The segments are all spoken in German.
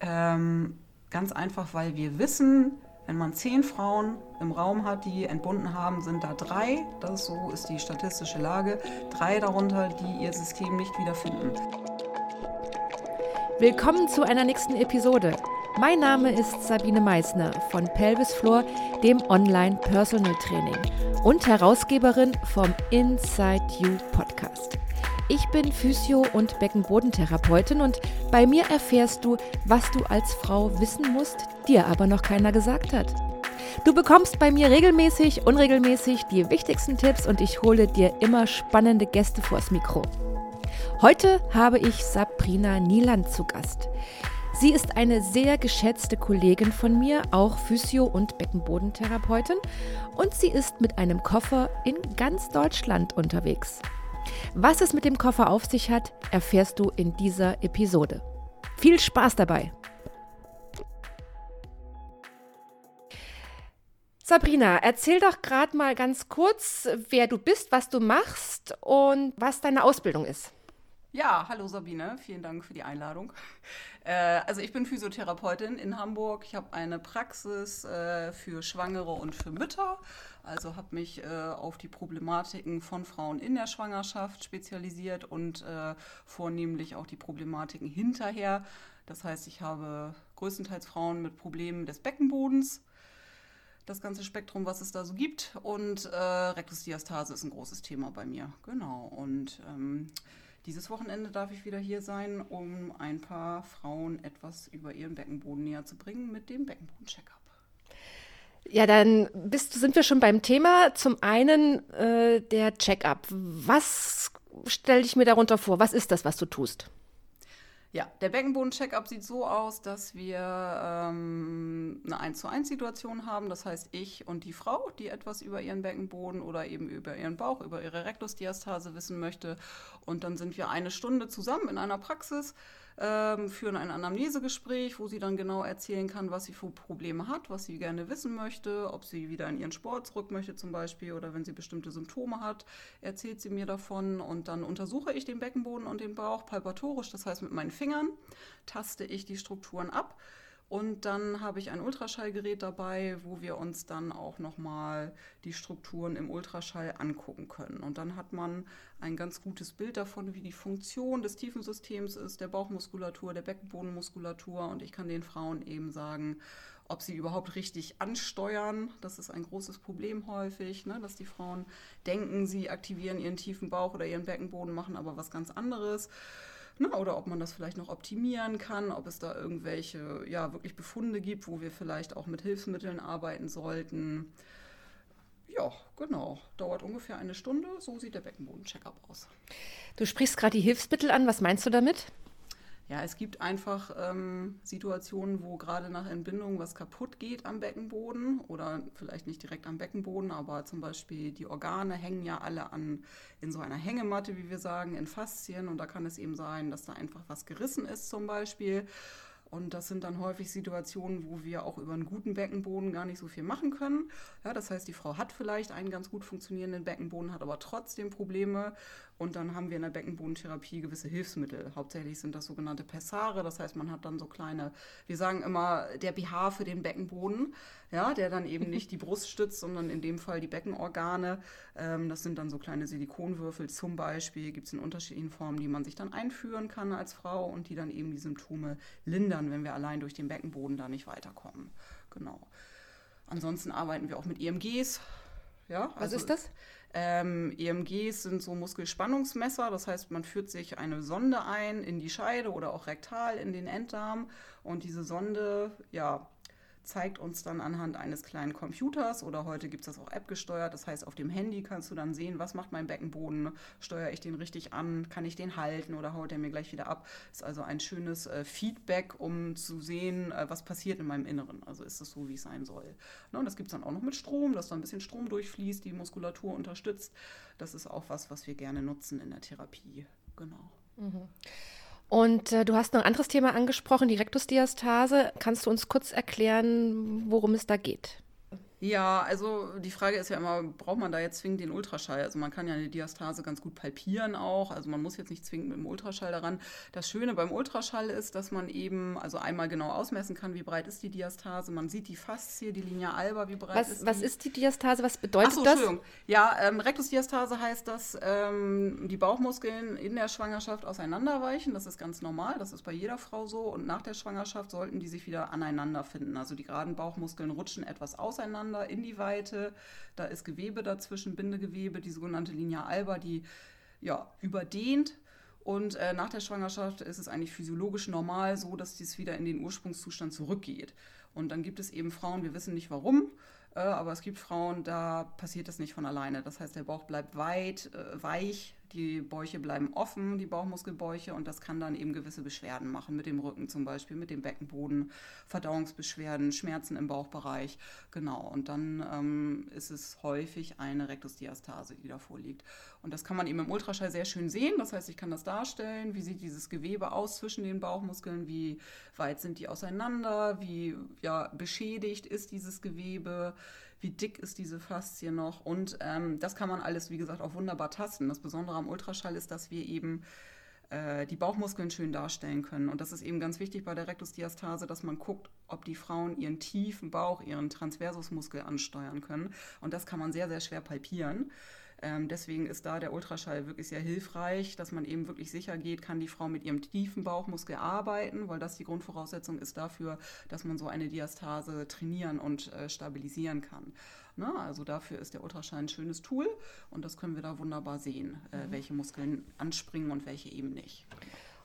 Ähm, ganz einfach, weil wir wissen, wenn man zehn Frauen im Raum hat, die entbunden haben, sind da drei, das so ist die statistische Lage, drei darunter, die ihr System nicht wiederfinden. Willkommen zu einer nächsten Episode. Mein Name ist Sabine Meissner von Pelvis Floor, dem Online Personal Training und Herausgeberin vom Inside You Podcast. Ich bin Physio- und Beckenbodentherapeutin und bei mir erfährst du, was du als Frau wissen musst, dir aber noch keiner gesagt hat. Du bekommst bei mir regelmäßig, unregelmäßig die wichtigsten Tipps und ich hole dir immer spannende Gäste vors Mikro. Heute habe ich Sabrina Nieland zu Gast. Sie ist eine sehr geschätzte Kollegin von mir, auch Physio- und Beckenbodentherapeutin, und sie ist mit einem Koffer in ganz Deutschland unterwegs. Was es mit dem Koffer auf sich hat, erfährst du in dieser Episode. Viel Spaß dabei! Sabrina, erzähl doch gerade mal ganz kurz, wer du bist, was du machst und was deine Ausbildung ist. Ja, hallo Sabine, vielen Dank für die Einladung. Äh, also ich bin Physiotherapeutin in Hamburg. Ich habe eine Praxis äh, für Schwangere und für Mütter. Also habe mich äh, auf die Problematiken von Frauen in der Schwangerschaft spezialisiert und äh, vornehmlich auch die Problematiken hinterher. Das heißt, ich habe größtenteils Frauen mit Problemen des Beckenbodens das ganze Spektrum, was es da so gibt. Und äh, Rektusdiastase ist ein großes Thema bei mir. Genau. Und ähm, dieses Wochenende darf ich wieder hier sein, um ein paar Frauen etwas über ihren Beckenboden näher zu bringen mit dem Beckenboden-Checkup. Ja, dann bist, sind wir schon beim Thema. Zum einen äh, der Checkup. Was stelle ich mir darunter vor? Was ist das, was du tust? Ja, der Beckenboden-Checkup sieht so aus, dass wir ähm, eine 1 zu 1 Situation haben. Das heißt, ich und die Frau, die etwas über ihren Beckenboden oder eben über ihren Bauch, über ihre Rektusdiastase wissen möchte. Und dann sind wir eine Stunde zusammen in einer Praxis ähm, führen ein Anamnesegespräch, wo sie dann genau erzählen kann, was sie für Probleme hat, was sie gerne wissen möchte, ob sie wieder in ihren Sport zurück möchte zum Beispiel oder wenn sie bestimmte Symptome hat, erzählt sie mir davon. Und dann untersuche ich den Beckenboden und den Bauch palpatorisch, das heißt mit meinen Fingern taste ich die Strukturen ab und dann habe ich ein Ultraschallgerät dabei, wo wir uns dann auch nochmal die Strukturen im Ultraschall angucken können. Und dann hat man ein ganz gutes Bild davon, wie die Funktion des Tiefensystems ist, der Bauchmuskulatur, der Beckenbodenmuskulatur. Und ich kann den Frauen eben sagen, ob sie überhaupt richtig ansteuern. Das ist ein großes Problem häufig, ne? dass die Frauen denken, sie aktivieren ihren tiefen Bauch oder ihren Beckenboden, machen aber was ganz anderes. Ne? Oder ob man das vielleicht noch optimieren kann, ob es da irgendwelche ja, wirklich Befunde gibt, wo wir vielleicht auch mit Hilfsmitteln arbeiten sollten. Ja, genau. Dauert ungefähr eine Stunde. So sieht der Beckenboden-Checkup aus. Du sprichst gerade die Hilfsmittel an. Was meinst du damit? Ja, es gibt einfach ähm, Situationen, wo gerade nach Entbindung was kaputt geht am Beckenboden oder vielleicht nicht direkt am Beckenboden, aber zum Beispiel die Organe hängen ja alle an in so einer Hängematte, wie wir sagen, in Faszien und da kann es eben sein, dass da einfach was gerissen ist zum Beispiel. Und das sind dann häufig Situationen, wo wir auch über einen guten Beckenboden gar nicht so viel machen können. Ja, das heißt, die Frau hat vielleicht einen ganz gut funktionierenden Beckenboden, hat aber trotzdem Probleme. Und dann haben wir in der Beckenbodentherapie gewisse Hilfsmittel. Hauptsächlich sind das sogenannte Pessare. Das heißt, man hat dann so kleine, wir sagen immer, der BH für den Beckenboden, ja, der dann eben nicht die Brust stützt, sondern in dem Fall die Beckenorgane. Ähm, das sind dann so kleine Silikonwürfel zum Beispiel. Gibt es in unterschiedlichen Formen, die man sich dann einführen kann als Frau und die dann eben die Symptome lindern, wenn wir allein durch den Beckenboden da nicht weiterkommen. Genau. Ansonsten arbeiten wir auch mit EMGs. Ja, Was also, ist das? Ähm, EMGs sind so Muskelspannungsmesser, das heißt, man führt sich eine Sonde ein in die Scheide oder auch rektal in den Enddarm. Und diese Sonde, ja, zeigt uns dann anhand eines kleinen Computers oder heute gibt es das auch App gesteuert. Das heißt, auf dem Handy kannst du dann sehen, was macht mein Beckenboden, steuere ich den richtig an, kann ich den halten oder haut er mir gleich wieder ab. Ist also ein schönes äh, Feedback, um zu sehen, äh, was passiert in meinem Inneren. Also ist es so, wie es sein soll. Ne, und das gibt es dann auch noch mit Strom, dass da ein bisschen Strom durchfließt, die Muskulatur unterstützt. Das ist auch was, was wir gerne nutzen in der Therapie. Genau. Mhm. Und äh, du hast noch ein anderes Thema angesprochen, die Rektusdiastase. Kannst du uns kurz erklären, worum es da geht? Ja, also die Frage ist ja immer, braucht man da jetzt zwingend den Ultraschall? Also man kann ja eine Diastase ganz gut palpieren auch. Also man muss jetzt nicht zwingend mit dem Ultraschall daran. Das Schöne beim Ultraschall ist, dass man eben also einmal genau ausmessen kann, wie breit ist die Diastase. Man sieht die Faszie, die Linie alba, wie breit was, ist die. Was ist die Diastase? Was bedeutet Ach so, das? Entschuldigung. Ja, ähm, Rektusdiastase heißt, dass ähm, die Bauchmuskeln in der Schwangerschaft auseinanderweichen. Das ist ganz normal. Das ist bei jeder Frau so. Und nach der Schwangerschaft sollten die sich wieder aneinander finden. Also die geraden Bauchmuskeln rutschen etwas auseinander auseinander in die Weite. Da ist Gewebe dazwischen, Bindegewebe, die sogenannte Linie alba, die ja, überdehnt. Und äh, nach der Schwangerschaft ist es eigentlich physiologisch normal so, dass dies wieder in den Ursprungszustand zurückgeht. Und dann gibt es eben Frauen, wir wissen nicht warum, äh, aber es gibt Frauen, da passiert das nicht von alleine. Das heißt, der Bauch bleibt weit, äh, weich, die Bäuche bleiben offen, die Bauchmuskelbäuche, und das kann dann eben gewisse Beschwerden machen, mit dem Rücken zum Beispiel, mit dem Beckenboden, Verdauungsbeschwerden, Schmerzen im Bauchbereich. Genau, und dann ähm, ist es häufig eine Rektusdiastase, die da vorliegt. Und das kann man eben im Ultraschall sehr schön sehen. Das heißt, ich kann das darstellen, wie sieht dieses Gewebe aus zwischen den Bauchmuskeln, wie weit sind die auseinander, wie ja, beschädigt ist dieses Gewebe wie dick ist diese Faszie noch. Und ähm, das kann man alles, wie gesagt, auch wunderbar tasten. Das Besondere am Ultraschall ist, dass wir eben äh, die Bauchmuskeln schön darstellen können. Und das ist eben ganz wichtig bei der Rektusdiastase, dass man guckt, ob die Frauen ihren tiefen Bauch, ihren Transversusmuskel ansteuern können. Und das kann man sehr, sehr schwer palpieren. Ähm, deswegen ist da der Ultraschall wirklich sehr hilfreich, dass man eben wirklich sicher geht, kann die Frau mit ihrem tiefen Bauchmuskel arbeiten, weil das die Grundvoraussetzung ist dafür, dass man so eine Diastase trainieren und äh, stabilisieren kann. Ne? Also dafür ist der Ultraschall ein schönes Tool und das können wir da wunderbar sehen, äh, mhm. welche Muskeln anspringen und welche eben nicht.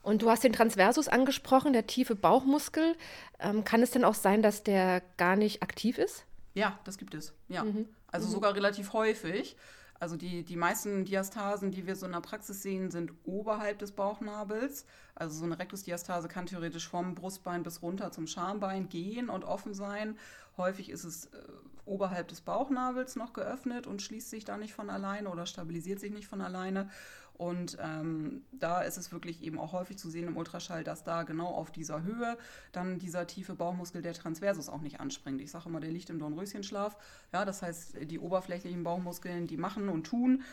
Und du hast den Transversus angesprochen, der tiefe Bauchmuskel. Ähm, kann es denn auch sein, dass der gar nicht aktiv ist? Ja, das gibt es. Ja. Mhm. Also mhm. sogar relativ häufig. Also die, die meisten Diastasen, die wir so in der Praxis sehen, sind oberhalb des Bauchnabels. Also so eine Rektusdiastase kann theoretisch vom Brustbein bis runter zum Schambein gehen und offen sein. Häufig ist es äh, oberhalb des Bauchnabels noch geöffnet und schließt sich da nicht von alleine oder stabilisiert sich nicht von alleine. Und ähm, da ist es wirklich eben auch häufig zu sehen im Ultraschall, dass da genau auf dieser Höhe dann dieser tiefe Bauchmuskel, der Transversus, auch nicht anspringt. Ich sage immer, der liegt im Dornröschenschlaf. Ja, das heißt, die oberflächlichen Bauchmuskeln, die machen und tun.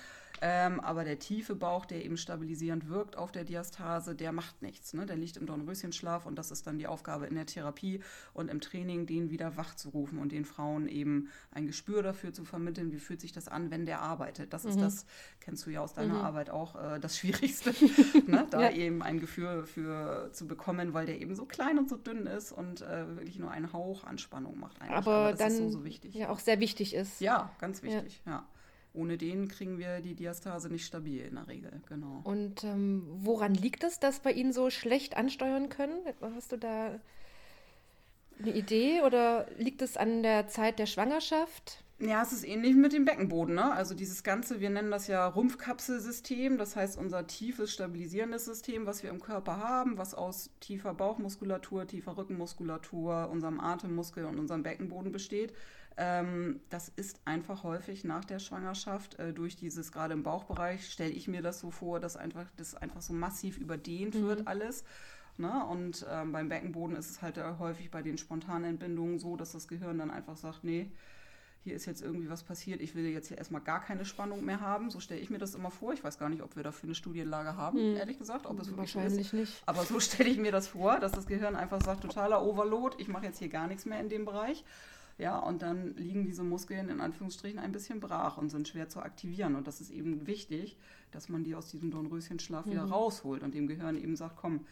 Ähm, aber der tiefe Bauch, der eben stabilisierend wirkt auf der Diastase, der macht nichts. Ne? Der liegt im Dornröschenschlaf und das ist dann die Aufgabe in der Therapie und im Training, den wieder wach zu rufen und den Frauen eben ein Gespür dafür zu vermitteln, wie fühlt sich das an, wenn der arbeitet. Das mhm. ist das, kennst du ja aus deiner mhm. Arbeit auch, äh, das Schwierigste, ne? da ja. eben ein Gefühl für zu bekommen, weil der eben so klein und so dünn ist und äh, wirklich nur einen Hauch Anspannung macht. Eigentlich. Aber, Aber das dann ist so, so wichtig. ja auch sehr wichtig ist. Ja, ganz wichtig, ja. ja ohne den kriegen wir die Diastase nicht stabil in der Regel, genau. Und ähm, woran liegt es, dass wir ihn so schlecht ansteuern können? Hast du da eine Idee oder liegt es an der Zeit der Schwangerschaft? Ja, es ist ähnlich mit dem Beckenboden. Ne? Also dieses ganze, wir nennen das ja Rumpfkapselsystem, das heißt unser tiefes stabilisierendes System, was wir im Körper haben, was aus tiefer Bauchmuskulatur, tiefer Rückenmuskulatur, unserem Atemmuskel und unserem Beckenboden besteht. Ähm, das ist einfach häufig nach der Schwangerschaft äh, durch dieses, gerade im Bauchbereich, stelle ich mir das so vor, dass einfach, das einfach so massiv überdehnt mhm. wird alles. Ne? Und ähm, beim Beckenboden ist es halt äh, häufig bei den spontanen Entbindungen so, dass das Gehirn dann einfach sagt, nee, hier ist jetzt irgendwie was passiert, ich will jetzt hier erstmal gar keine Spannung mehr haben. So stelle ich mir das immer vor. Ich weiß gar nicht, ob wir dafür eine Studienlage haben, hm. ehrlich gesagt. Ob es Wahrscheinlich so nicht. Aber so stelle ich mir das vor, dass das Gehirn einfach sagt, totaler Overload, ich mache jetzt hier gar nichts mehr in dem Bereich. Ja, und dann liegen diese Muskeln in Anführungsstrichen ein bisschen brach und sind schwer zu aktivieren. Und das ist eben wichtig, dass man die aus diesem Dornröschenschlaf mhm. wieder rausholt und dem Gehirn eben sagt, komm,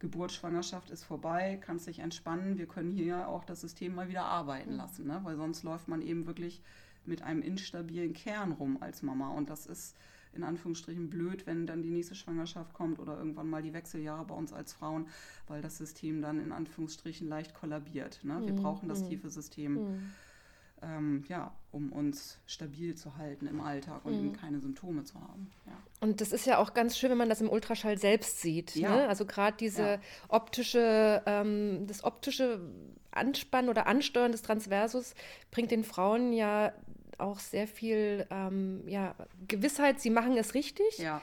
Geburt, Schwangerschaft ist vorbei, kannst dich entspannen, wir können hier auch das System mal wieder arbeiten mhm. lassen, ne? weil sonst läuft man eben wirklich mit einem instabilen Kern rum als Mama und das ist in Anführungsstrichen blöd, wenn dann die nächste Schwangerschaft kommt oder irgendwann mal die Wechseljahre bei uns als Frauen, weil das System dann in Anführungsstrichen leicht kollabiert. Ne? Wir mhm. brauchen das mhm. tiefe System. Mhm. Ähm, ja, um uns stabil zu halten im Alltag und mhm. eben keine Symptome zu haben. Ja. Und das ist ja auch ganz schön, wenn man das im Ultraschall selbst sieht. Ja. Ne? Also gerade diese ja. optische, ähm, das optische Anspannen oder Ansteuern des Transversus bringt den Frauen ja auch sehr viel ähm, ja, Gewissheit, sie machen es richtig. Ja.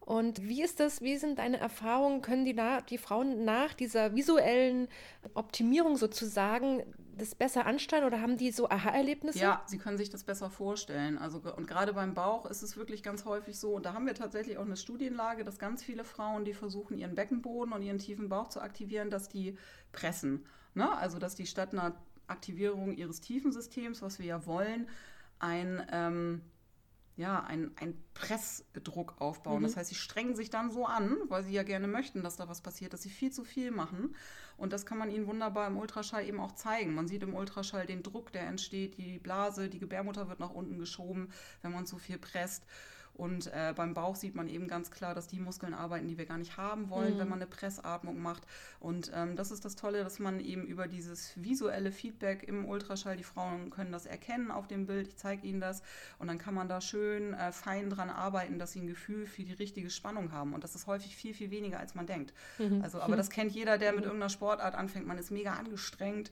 Und wie ist das, wie sind deine Erfahrungen? Können die, die Frauen nach dieser visuellen Optimierung sozusagen das besser anstellen oder haben die so Aha-Erlebnisse? Ja, sie können sich das besser vorstellen. Also, und gerade beim Bauch ist es wirklich ganz häufig so, und da haben wir tatsächlich auch eine Studienlage, dass ganz viele Frauen, die versuchen, ihren Beckenboden und ihren tiefen Bauch zu aktivieren, dass die pressen. Ne? Also, dass die statt einer Aktivierung ihres Tiefensystems, was wir ja wollen, ein ähm, ja, ein, ein Pressdruck aufbauen. Mhm. Das heißt, sie strengen sich dann so an, weil sie ja gerne möchten, dass da was passiert, dass sie viel zu viel machen. Und das kann man ihnen wunderbar im Ultraschall eben auch zeigen. Man sieht im Ultraschall den Druck, der entsteht, die Blase, die Gebärmutter wird nach unten geschoben, wenn man zu viel presst. Und äh, beim Bauch sieht man eben ganz klar, dass die Muskeln arbeiten, die wir gar nicht haben wollen, mhm. wenn man eine Pressatmung macht. Und ähm, das ist das Tolle, dass man eben über dieses visuelle Feedback im Ultraschall, die Frauen können das erkennen auf dem Bild, ich zeige ihnen das. Und dann kann man da schön äh, fein dran arbeiten, dass sie ein Gefühl für die richtige Spannung haben. Und das ist häufig viel, viel weniger, als man denkt. Mhm. Also, aber das kennt jeder, der mit irgendeiner Sportart anfängt. Man ist mega angestrengt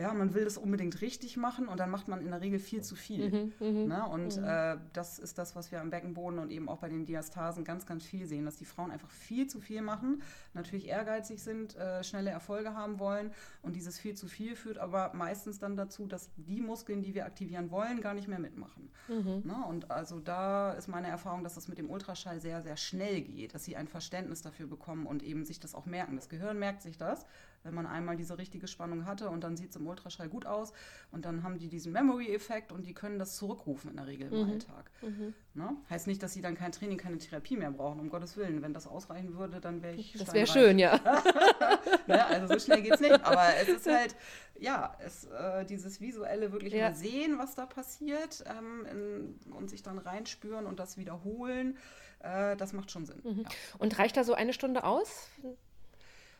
ja, man will das unbedingt richtig machen und dann macht man in der Regel viel zu viel. Mhm, mhm ne? Und mhm. äh, das ist das, was wir am Beckenboden und eben auch bei den Diastasen ganz, ganz viel sehen, dass die Frauen einfach viel zu viel machen, natürlich ehrgeizig sind, äh, schnelle Erfolge haben wollen und dieses viel zu viel führt aber meistens dann dazu, dass die Muskeln, die wir aktivieren wollen, gar nicht mehr mitmachen. Mhm. Ne? Und also da ist meine Erfahrung, dass das mit dem Ultraschall sehr, sehr schnell geht, dass sie ein Verständnis dafür bekommen und eben sich das auch merken. Das Gehirn merkt sich das, wenn man einmal diese richtige Spannung hatte und dann sieht es im Ultraschall gut aus und dann haben die diesen Memory-Effekt und die können das zurückrufen in der Regel im mhm. Alltag. Mhm. Ne? Heißt nicht, dass sie dann kein Training, keine Therapie mehr brauchen, um Gottes Willen. Wenn das ausreichen würde, dann wäre ich Das wäre schön, ja. ne? Also so schnell geht es nicht, aber es ist halt, ja, es, äh, dieses visuelle wirklich ja. mal sehen, was da passiert ähm, in, und sich dann reinspüren und das wiederholen, äh, das macht schon Sinn. Mhm. Ja. Und reicht da so eine Stunde aus?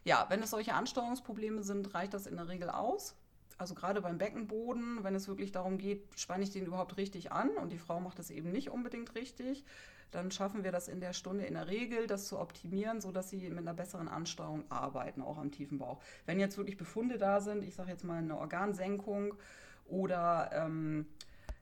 Ja, wenn es solche Ansteuerungsprobleme sind, reicht das in der Regel aus. Also gerade beim Beckenboden, wenn es wirklich darum geht, spanne ich den überhaupt richtig an und die Frau macht das eben nicht unbedingt richtig, dann schaffen wir das in der Stunde in der Regel, das zu optimieren, sodass sie mit einer besseren Ansteuerung arbeiten, auch am tiefen Bauch. Wenn jetzt wirklich Befunde da sind, ich sage jetzt mal eine Organsenkung oder ähm,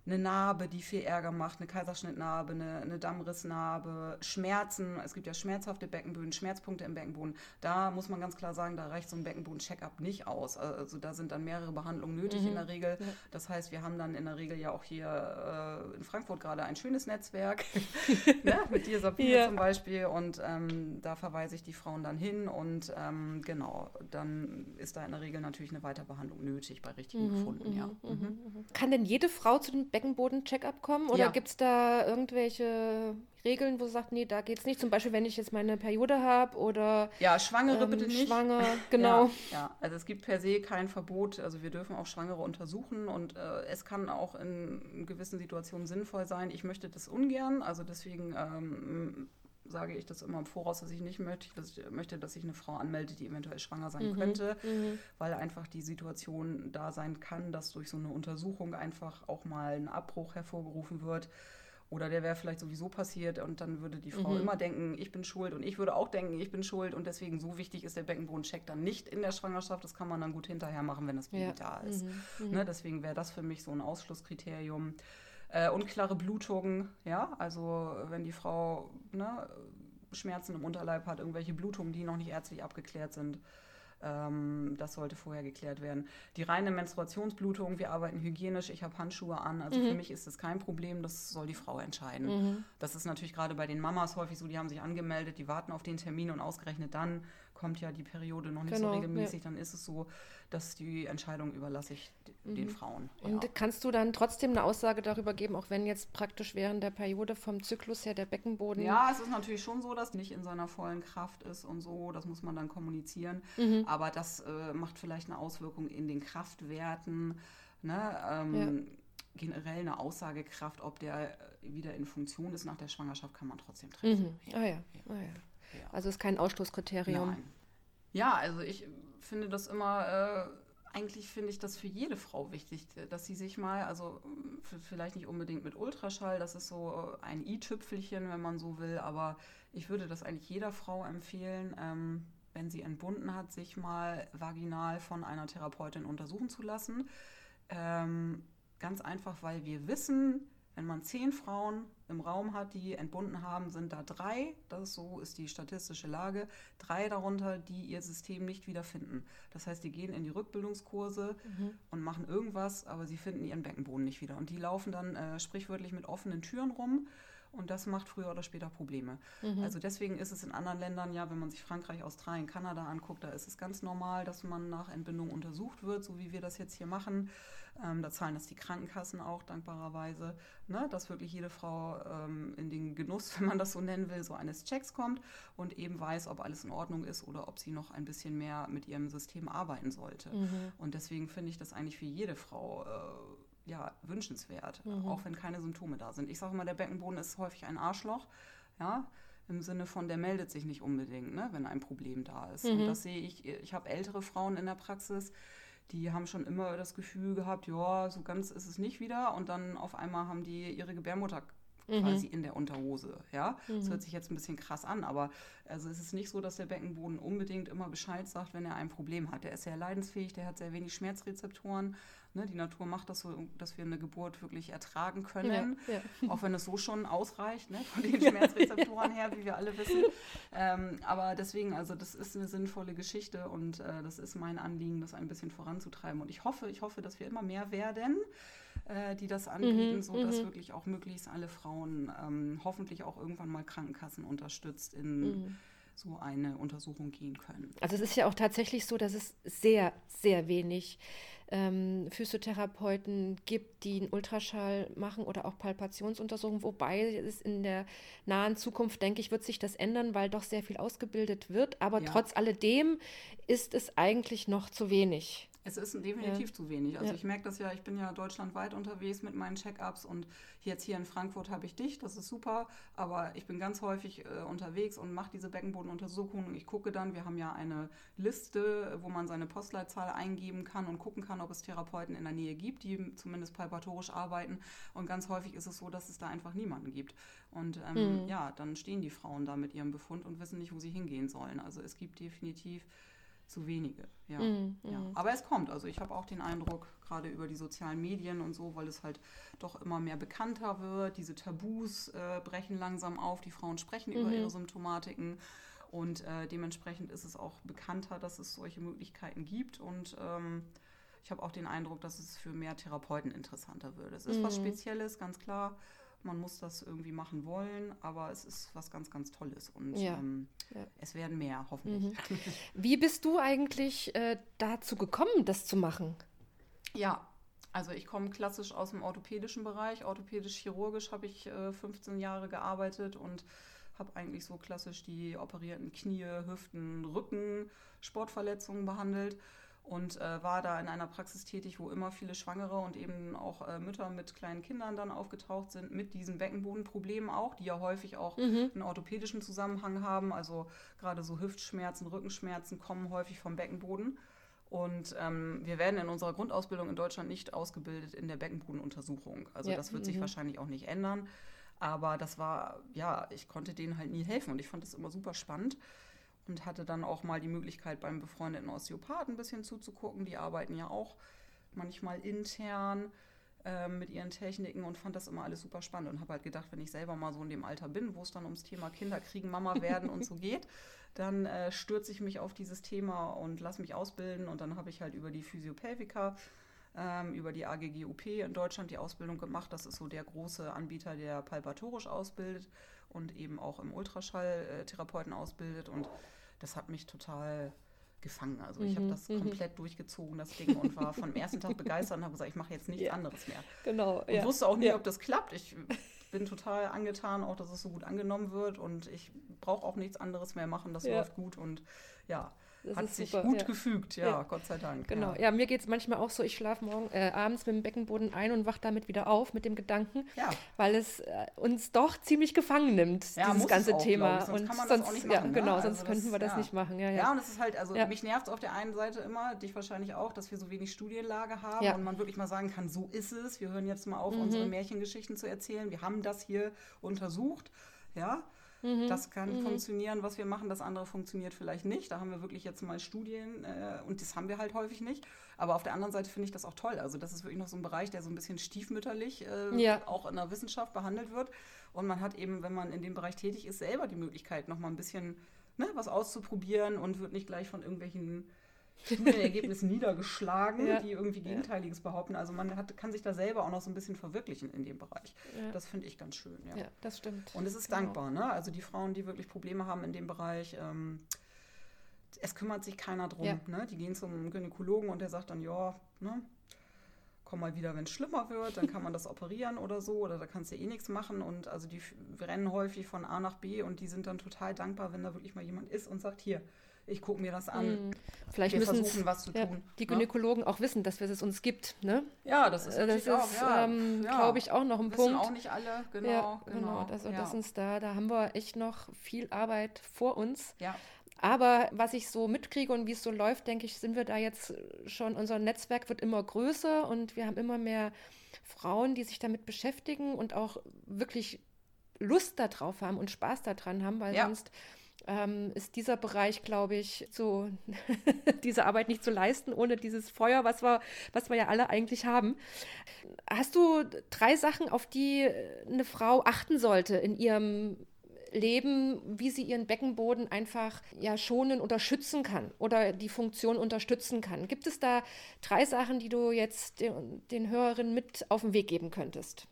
eine Narbe, die viel Ärger macht, eine Kaiserschnittnarbe, eine, eine Dammrissnarbe, Schmerzen. Es gibt ja schmerzhafte Beckenböden, Schmerzpunkte im Beckenboden. Da muss man ganz klar sagen, da reicht so ein Beckenboden-Check-up nicht aus. Also da sind dann mehrere Behandlungen nötig mhm. in der Regel. Das heißt, wir haben dann in der Regel ja auch hier äh, in Frankfurt gerade ein schönes Netzwerk ne? mit dir, Sabine ja. zum Beispiel. Und ähm, da verweise ich die Frauen dann hin und ähm, genau, dann ist da in der Regel natürlich eine Weiterbehandlung nötig bei richtigen mhm. Befunden. Ja. Mhm. mhm. mhm. Kann denn jede Frau zu den Beckenboden-Check-up kommen? Oder ja. gibt es da irgendwelche Regeln, wo du sagst, nee, da geht es nicht? Zum Beispiel, wenn ich jetzt meine Periode habe oder. Ja, Schwangere ähm, bitte nicht. Schwanger, genau. Ja, ja, also es gibt per se kein Verbot. Also wir dürfen auch Schwangere untersuchen und äh, es kann auch in gewissen Situationen sinnvoll sein. Ich möchte das ungern, also deswegen ähm, sage ich das immer im Voraus, dass ich nicht möchte, dass ich möchte, dass sich eine Frau anmeldet, die eventuell schwanger sein mhm. könnte, mhm. weil einfach die Situation da sein kann, dass durch so eine Untersuchung einfach auch mal ein Abbruch hervorgerufen wird. Oder der wäre vielleicht sowieso passiert und dann würde die Frau mhm. immer denken, ich bin schuld und ich würde auch denken, ich bin schuld und deswegen so wichtig ist der Beckenbodencheck dann nicht in der Schwangerschaft. Das kann man dann gut hinterher machen, wenn das Baby ja. da ist. Mhm. Mhm. Ne, deswegen wäre das für mich so ein Ausschlusskriterium. Äh, unklare Blutungen, ja, also wenn die Frau ne, Schmerzen im Unterleib hat, irgendwelche Blutungen, die noch nicht ärztlich abgeklärt sind. Ähm, das sollte vorher geklärt werden. Die reine Menstruationsblutung, wir arbeiten hygienisch, ich habe Handschuhe an. Also mhm. für mich ist das kein Problem, das soll die Frau entscheiden. Mhm. Das ist natürlich gerade bei den Mamas häufig so, die haben sich angemeldet, die warten auf den Termin und ausgerechnet dann kommt ja die Periode noch nicht genau, so regelmäßig, ja. dann ist es so, dass die Entscheidung überlasse ich mhm. den Frauen. Ja. Und kannst du dann trotzdem eine Aussage darüber geben, auch wenn jetzt praktisch während der Periode vom Zyklus her der Beckenboden. Ja, es ist natürlich schon so, dass nicht in seiner vollen Kraft ist und so, das muss man dann kommunizieren. Mhm. Aber das äh, macht vielleicht eine Auswirkung in den Kraftwerten. Ne? Ähm, ja generell eine Aussagekraft, ob der wieder in Funktion ist nach der Schwangerschaft, kann man trotzdem treffen. Mhm. Ah ja. ja. Ah, ja. Ja. Also ist kein Ausschlusskriterium. Nein. Ja, also ich finde das immer, äh, eigentlich finde ich das für jede Frau wichtig, dass sie sich mal, also vielleicht nicht unbedingt mit Ultraschall, das ist so ein i-Tüpfelchen, wenn man so will, aber ich würde das eigentlich jeder Frau empfehlen, ähm, wenn sie entbunden hat, sich mal vaginal von einer Therapeutin untersuchen zu lassen. Ähm, ganz einfach, weil wir wissen, Wenn man zehn Frauen im Raum hat, die entbunden haben, sind da drei, das so ist die statistische Lage, drei darunter, die ihr System nicht wiederfinden. Das heißt, die gehen in die Rückbildungskurse mhm. und machen irgendwas, aber sie finden ihren Beckenboden nicht wieder. Und die laufen dann äh, sprichwörtlich mit offenen Türen rum und das macht früher oder später Probleme. Mhm. Also deswegen ist es in anderen Ländern ja, wenn man sich Frankreich, Australien, Kanada anguckt, da ist es ganz normal, dass man nach Entbindung untersucht wird, so wie wir das jetzt hier machen. Ähm, da zahlen das die Krankenkassen auch dankbarerweise, ne, dass wirklich jede Frau ähm, in den Genuss, wenn man das so nennen will, so eines Checks kommt und eben weiß, ob alles in Ordnung ist oder ob sie noch ein bisschen mehr mit ihrem System arbeiten sollte. Mhm. Und deswegen finde ich das eigentlich für jede Frau äh, ja, wünschenswert, mhm. auch wenn keine Symptome da sind. Ich sage mal, der Beckenboden ist häufig ein Arschloch, ja, im Sinne von, der meldet sich nicht unbedingt, ne, wenn ein Problem da ist. Mhm. Und das sehe ich, ich habe ältere Frauen in der Praxis, die haben schon immer das Gefühl gehabt, ja, so ganz ist es nicht wieder. Und dann auf einmal haben die ihre Gebärmutter mhm. quasi in der Unterhose. Ja, mhm. das hört sich jetzt ein bisschen krass an, aber also es ist nicht so, dass der Beckenboden unbedingt immer Bescheid sagt, wenn er ein Problem hat. Der ist sehr leidensfähig, der hat sehr wenig Schmerzrezeptoren. Ne, die Natur macht das so, dass wir eine Geburt wirklich ertragen können, ja, ja. auch wenn es so schon ausreicht, ne, von den Schmerzrezeptoren her, wie wir alle wissen. Ähm, aber deswegen, also das ist eine sinnvolle Geschichte und äh, das ist mein Anliegen, das ein bisschen voranzutreiben. Und ich hoffe, ich hoffe, dass wir immer mehr werden, äh, die das anbieten, mhm, sodass mhm. wirklich auch möglichst alle Frauen ähm, hoffentlich auch irgendwann mal Krankenkassen unterstützt in mhm so eine Untersuchung gehen können. Also es ist ja auch tatsächlich so, dass es sehr, sehr wenig ähm, Physiotherapeuten gibt, die einen Ultraschall machen oder auch Palpationsuntersuchungen, wobei es in der nahen Zukunft, denke ich, wird sich das ändern, weil doch sehr viel ausgebildet wird. Aber ja. trotz alledem ist es eigentlich noch zu wenig. Es ist definitiv ja. zu wenig. Also ja. ich merke das ja, ich bin ja deutschlandweit unterwegs mit meinen Check-ups und jetzt hier in Frankfurt habe ich dich, das ist super, aber ich bin ganz häufig äh, unterwegs und mache diese Beckenbodenuntersuchungen. Ich gucke dann, wir haben ja eine Liste, wo man seine Postleitzahl eingeben kann und gucken kann, ob es Therapeuten in der Nähe gibt, die zumindest palpatorisch arbeiten. Und ganz häufig ist es so, dass es da einfach niemanden gibt. Und ähm, mhm. ja, dann stehen die Frauen da mit ihrem Befund und wissen nicht, wo sie hingehen sollen. Also es gibt definitiv zu wenige. Ja, mm, ja. Mm. Aber es kommt. Also ich habe auch den Eindruck, gerade über die sozialen Medien und so, weil es halt doch immer mehr bekannter wird. Diese Tabus äh, brechen langsam auf. Die Frauen sprechen mhm. über ihre Symptomatiken. Und äh, dementsprechend ist es auch bekannter, dass es solche Möglichkeiten gibt. Und ähm, ich habe auch den Eindruck, dass es für mehr Therapeuten interessanter wird. Es ist mhm. was Spezielles, ganz klar. Man muss das irgendwie machen wollen, aber es ist was ganz, ganz Tolles und ja. Ähm, ja. es werden mehr, hoffentlich. Mhm. Wie bist du eigentlich äh, dazu gekommen, das zu machen? Ja, also ich komme klassisch aus dem orthopädischen Bereich. Orthopädisch-chirurgisch habe ich äh, 15 Jahre gearbeitet und habe eigentlich so klassisch die operierten Knie, Hüften, Rücken, Sportverletzungen behandelt und äh, war da in einer Praxis tätig, wo immer viele Schwangere und eben auch äh, Mütter mit kleinen Kindern dann aufgetaucht sind, mit diesen Beckenbodenproblemen auch, die ja häufig auch mhm. einen orthopädischen Zusammenhang haben. Also gerade so Hüftschmerzen, Rückenschmerzen kommen häufig vom Beckenboden. Und ähm, wir werden in unserer Grundausbildung in Deutschland nicht ausgebildet in der Beckenbodenuntersuchung. Also ja. das wird sich mhm. wahrscheinlich auch nicht ändern. Aber das war, ja, ich konnte denen halt nie helfen und ich fand das immer super spannend und hatte dann auch mal die Möglichkeit, beim befreundeten Osteopathen ein bisschen zuzugucken. Die arbeiten ja auch manchmal intern äh, mit ihren Techniken und fand das immer alles super spannend und habe halt gedacht, wenn ich selber mal so in dem Alter bin, wo es dann ums Thema Kinder kriegen, Mama werden und so geht, dann äh, stürze ich mich auf dieses Thema und lasse mich ausbilden und dann habe ich halt über die Physiopelvica ähm, über die AGGUP in Deutschland die Ausbildung gemacht. Das ist so der große Anbieter, der palpatorisch ausbildet und eben auch im Ultraschall äh, Therapeuten ausbildet und das hat mich total gefangen. Also ich mhm, habe das mhm. komplett durchgezogen, das Ding, und war vom ersten Tag begeistert und habe gesagt, ich mache jetzt nichts ja. anderes mehr. Genau. Und ja. wusste auch nie, ja. ob das klappt. Ich bin total angetan, auch dass es so gut angenommen wird und ich brauche auch nichts anderes mehr machen. Das läuft gut und ja. Das hat sich super, gut ja. gefügt, ja, ja, Gott sei Dank. Genau, ja, ja mir geht es manchmal auch so, ich schlafe morgen äh, abends mit dem Beckenboden ein und wache damit wieder auf mit dem Gedanken, weil es äh, uns doch ziemlich gefangen nimmt, dieses ganze auch, Thema. Sonst und kann man sonst, das auch nicht machen. Ja, ne? genau, sonst also könnten wir das nicht machen. Ja, ja. und es ist halt, also mich nervt es auf der einen Seite immer, dich wahrscheinlich auch, dass wir so wenig Studienlage haben und man wirklich mal sagen kann, so ist es. Wir hören jetzt mal auf, mhm. unsere Märchengeschichten zu erzählen. Wir haben das hier untersucht, ja. Mhm. Das kann mhm. funktionieren, was wir machen, das andere funktioniert vielleicht nicht. Da haben wir wirklich jetzt mal Studien äh, und das haben wir halt häufig nicht. Aber auf der anderen Seite finde ich das auch toll. Also das ist wirklich noch so ein Bereich, der so ein bisschen stiefmütterlich äh, ja. auch in der Wissenschaft behandelt wird. Und man hat eben, wenn man in dem Bereich tätig ist, selber die Möglichkeit, noch mal ein bisschen ne, was auszuprobieren und wird nicht gleich von irgendwelchen Studienergebnissen niedergeschlagen, ja. die irgendwie Gegenteiliges behaupten. Also man hat, kann sich da selber auch noch so ein bisschen verwirklichen in dem Bereich. Ja. Das finde ich ganz schön. Ja. ja, das stimmt. Und es ist genau. dankbar. Ne? Also die Frauen, die wirklich Probleme haben in dem Bereich, ähm, es kümmert sich keiner drum. Ne? Die gehen zum Gynäkologen und der sagt dann, ja, ne, komm mal wieder, wenn es schlimmer wird, dann kann man das operieren oder so, oder da kannst du eh nichts machen. Und also die rennen häufig von A nach B und die sind dann total dankbar, wenn da wirklich mal jemand ist und sagt, hier, ich gucke mir das an. Mhm. Vielleicht wir müssen was zu ja, tun. Die ne? Gynäkologen ne? auch wissen, dass wir es uns gibt. Ne? Ja, das ist, äh, das ist ja. ähm, ja. glaube ich, auch noch ein Wissen Punkt. auch nicht alle, genau. Ja, genau. genau. Also das uns da, da haben wir echt noch viel Arbeit vor uns. Ja. Aber was ich so mitkriege und wie es so läuft, denke ich, sind wir da jetzt schon, unser Netzwerk wird immer größer und wir haben immer mehr Frauen, die sich damit beschäftigen und auch wirklich Lust darauf haben und Spaß daran haben, weil ja. sonst ähm, ist dieser Bereich, glaube ich, so diese Arbeit nicht zu leisten, ohne dieses Feuer, was wir, was wir ja alle eigentlich haben. Hast du drei Sachen, auf die eine Frau achten sollte in ihrem Leben, wie sie ihren Beckenboden einfach ja schonen oder schützen kann oder die Funktion unterstützen kann. Gibt es da drei Sachen, die du jetzt den, den Hörerinnen mit auf den Weg geben könntest,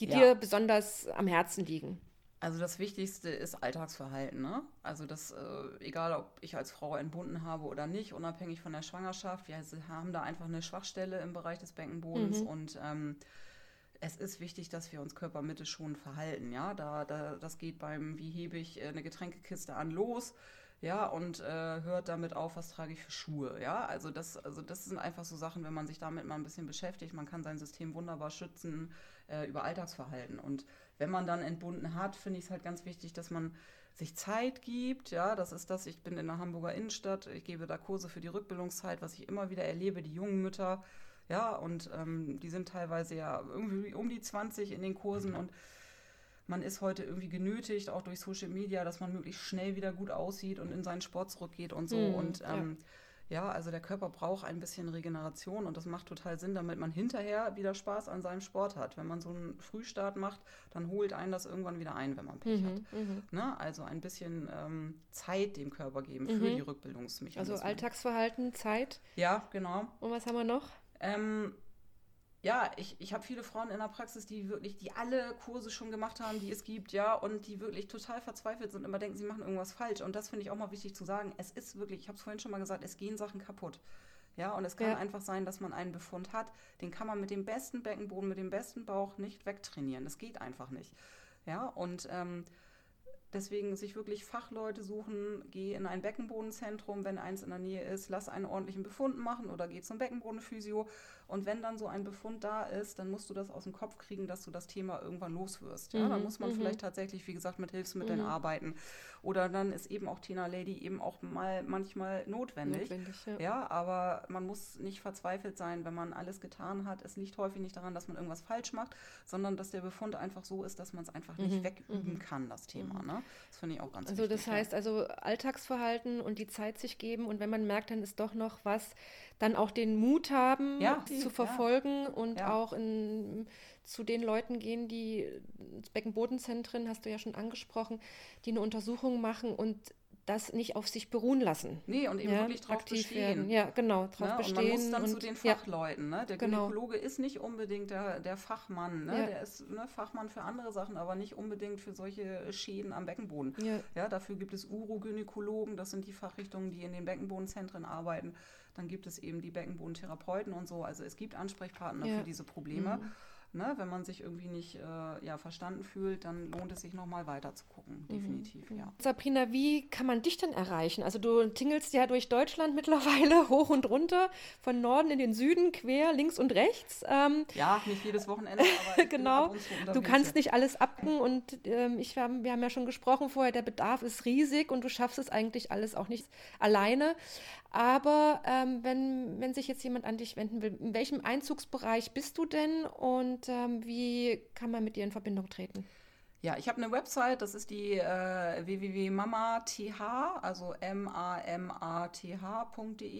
die ja. dir besonders am Herzen liegen? Also das Wichtigste ist Alltagsverhalten. Ne? Also das, äh, egal ob ich als Frau entbunden habe oder nicht, unabhängig von der Schwangerschaft, wir haben da einfach eine Schwachstelle im Bereich des Beckenbodens mhm. und ähm, es ist wichtig, dass wir uns Körpermitte schon verhalten. Ja, da, da, das geht beim, wie hebe ich äh, eine Getränkekiste an los, ja, und äh, hört damit auf, was trage ich für Schuhe. Ja, also das, also das sind einfach so Sachen, wenn man sich damit mal ein bisschen beschäftigt, man kann sein System wunderbar schützen äh, über Alltagsverhalten und wenn man dann entbunden hat, finde ich es halt ganz wichtig, dass man sich Zeit gibt. Ja, das ist das. Ich bin in der Hamburger Innenstadt. Ich gebe da Kurse für die Rückbildungszeit, was ich immer wieder erlebe. Die jungen Mütter, ja, und ähm, die sind teilweise ja irgendwie um die 20 in den Kursen und man ist heute irgendwie genötigt, auch durch Social Media, dass man möglichst schnell wieder gut aussieht und in seinen Sport zurückgeht und so. Mm, und ähm, ja ja, also der Körper braucht ein bisschen Regeneration und das macht total Sinn, damit man hinterher wieder Spaß an seinem Sport hat. Wenn man so einen Frühstart macht, dann holt einen das irgendwann wieder ein, wenn man Pech mhm, hat. Mhm. Ne? Also ein bisschen ähm, Zeit dem Körper geben für mhm. die Rückbildungsmechanismen. Also Alltagsverhalten, Zeit. Ja, genau. Und was haben wir noch? Ähm, ja, ich, ich habe viele Frauen in der Praxis, die wirklich, die alle Kurse schon gemacht haben, die es gibt, ja, und die wirklich total verzweifelt sind und immer denken, sie machen irgendwas falsch. Und das finde ich auch mal wichtig zu sagen. Es ist wirklich, ich habe es vorhin schon mal gesagt, es gehen Sachen kaputt. Ja, und es kann ja. einfach sein, dass man einen Befund hat, den kann man mit dem besten Beckenboden, mit dem besten Bauch nicht wegtrainieren. Das geht einfach nicht. Ja, und ähm, Deswegen sich wirklich Fachleute suchen, geh in ein Beckenbodenzentrum, wenn eins in der Nähe ist, lass einen ordentlichen Befund machen oder geh zum Beckenbodenphysio. Und wenn dann so ein Befund da ist, dann musst du das aus dem Kopf kriegen, dass du das Thema irgendwann loswirst. Ja? Mhm, dann muss man mhm. vielleicht tatsächlich, wie gesagt, mit Hilfsmitteln mhm. arbeiten. Oder dann ist eben auch Tina Lady eben auch mal manchmal notwendig. notwendig ja. ja, aber man muss nicht verzweifelt sein, wenn man alles getan hat. Es liegt häufig nicht daran, dass man irgendwas falsch macht, sondern dass der Befund einfach so ist, dass man es einfach nicht mhm, wegüben mhm. kann, das Thema. Ne? Das finde ich auch ganz also wichtig. Also das heißt also Alltagsverhalten und die Zeit sich geben und wenn man merkt, dann ist doch noch was, dann auch den Mut haben, ja, zu verfolgen ja. und ja. auch in, zu den Leuten gehen, die Beckenbodenzentren, hast du ja schon angesprochen, die eine Untersuchung machen und das nicht auf sich beruhen lassen. Nee, und eben ja, wirklich drauf bestehen. Werden. Ja, genau, drauf ne? bestehen. Und man muss dann und, zu den Fachleuten. Ne? Der genau. Gynäkologe ist nicht unbedingt der, der Fachmann. Ne? Ja. Der ist ne, Fachmann für andere Sachen, aber nicht unbedingt für solche Schäden am Beckenboden. Ja. ja dafür gibt es Urogynäkologen, das sind die Fachrichtungen, die in den Beckenbodenzentren arbeiten. Dann gibt es eben die Beckenbodentherapeuten und so. Also es gibt Ansprechpartner für diese Probleme. Mhm. Ne, wenn man sich irgendwie nicht äh, ja, verstanden fühlt, dann lohnt es sich nochmal weiter zu gucken, mhm. definitiv, mhm. ja. Sabrina, wie kann man dich denn erreichen? Also du tingelst ja durch Deutschland mittlerweile hoch und runter, von Norden in den Süden, quer, links und rechts. Ähm, ja, nicht jedes Wochenende, aber genau. Du kannst nicht alles abgen und ähm, ich, wir, haben, wir haben ja schon gesprochen vorher, der Bedarf ist riesig und du schaffst es eigentlich alles auch nicht alleine. Aber ähm, wenn, wenn sich jetzt jemand an dich wenden will, in welchem Einzugsbereich bist du denn und ähm, wie kann man mit dir in Verbindung treten? Ja, ich habe eine Website, das ist die äh, www.mamath, also m-a-m-a-t-h.de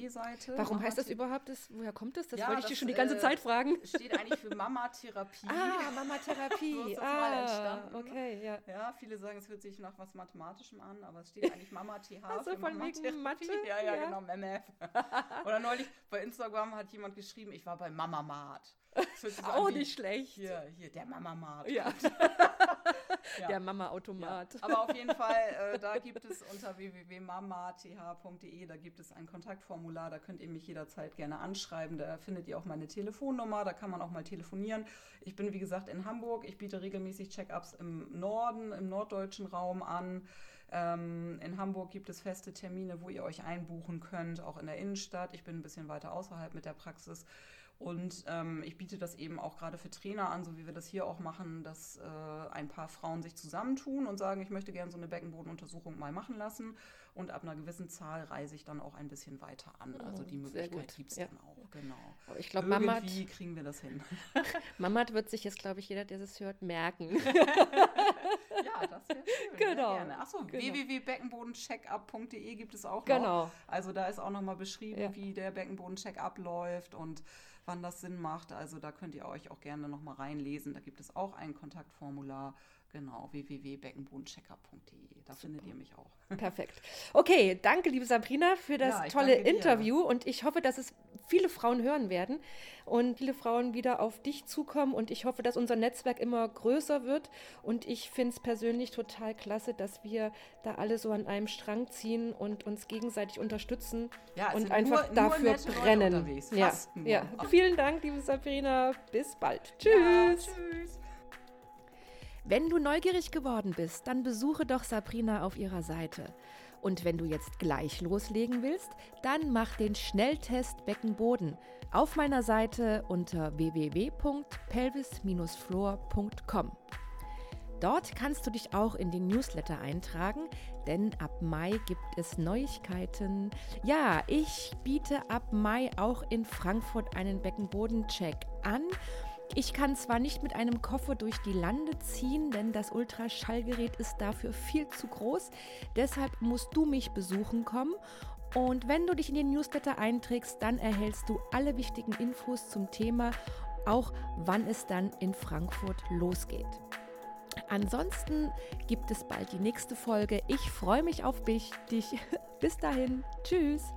Seite. Warum heißt das überhaupt? Das, woher kommt das? Das ja, wollte ich dir schon die ganze äh, Zeit fragen. Steht eigentlich für Mamatherapie. Ah, Mamatherapie. so ist das ah, mal entstanden. Okay, ja. Ja, viele sagen, es hört sich nach was Mathematischem an, aber es steht eigentlich Mamath also für von wegen Mathe? Ja, ja, ja, genau, MMF. Oder neulich bei Instagram hat jemand geschrieben, ich war bei Mamamat. Auch nicht schlecht. Hier, hier, der Mamamat. Ja. ja. Der Mama-Automat. Ja. Aber auf jeden Fall, äh, da gibt es unter www.mamath.de, da gibt es ein Kontaktformular, da könnt ihr mich jederzeit gerne anschreiben. Da findet ihr auch meine Telefonnummer, da kann man auch mal telefonieren. Ich bin, wie gesagt, in Hamburg. Ich biete regelmäßig Check-ups im Norden, im norddeutschen Raum an. Ähm, in Hamburg gibt es feste Termine, wo ihr euch einbuchen könnt, auch in der Innenstadt. Ich bin ein bisschen weiter außerhalb mit der Praxis. Und ähm, ich biete das eben auch gerade für Trainer an, so wie wir das hier auch machen, dass äh, ein paar Frauen sich zusammentun und sagen, ich möchte gerne so eine Beckenbodenuntersuchung mal machen lassen. Und ab einer gewissen Zahl reise ich dann auch ein bisschen weiter an. Also die Möglichkeit gibt es ja. dann auch, genau. Aber ich glaube, Mama. Wie kriegen wir das hin? Mama wird sich jetzt, glaube ich, jeder, der es hört, merken. ja, das wäre schön. Genau. Achso, genau. www.beckenbodencheckup.de gibt es auch noch. Genau. Also da ist auch nochmal beschrieben, ja. wie der Beckenbodencheck abläuft und wann das Sinn macht. Also da könnt ihr euch auch gerne nochmal reinlesen. Da gibt es auch ein Kontaktformular. Genau, www.beckenbodenchecker.de. Da Super. findet ihr mich auch. Perfekt. Okay, danke, liebe Sabrina, für das ja, tolle Interview. Und ich hoffe, dass es viele Frauen hören werden und viele Frauen wieder auf dich zukommen. Und ich hoffe, dass unser Netzwerk immer größer wird. Und ich finde es persönlich total klasse, dass wir da alle so an einem Strang ziehen und uns gegenseitig unterstützen ja, und einfach nur, dafür nur brennen. Ja, ja. Vielen Dank, liebe Sabrina. Bis bald. Tschüss. tschüss. Wenn du neugierig geworden bist, dann besuche doch Sabrina auf ihrer Seite. Und wenn du jetzt gleich loslegen willst, dann mach den Schnelltest Beckenboden auf meiner Seite unter www.pelvis-floor.com. Dort kannst du dich auch in den Newsletter eintragen, denn ab Mai gibt es Neuigkeiten. Ja, ich biete ab Mai auch in Frankfurt einen Beckenbodencheck an ich kann zwar nicht mit einem Koffer durch die Lande ziehen, denn das Ultraschallgerät ist dafür viel zu groß. Deshalb musst du mich besuchen kommen. Und wenn du dich in den Newsletter einträgst, dann erhältst du alle wichtigen Infos zum Thema, auch wann es dann in Frankfurt losgeht. Ansonsten gibt es bald die nächste Folge. Ich freue mich auf dich. Bis dahin. Tschüss.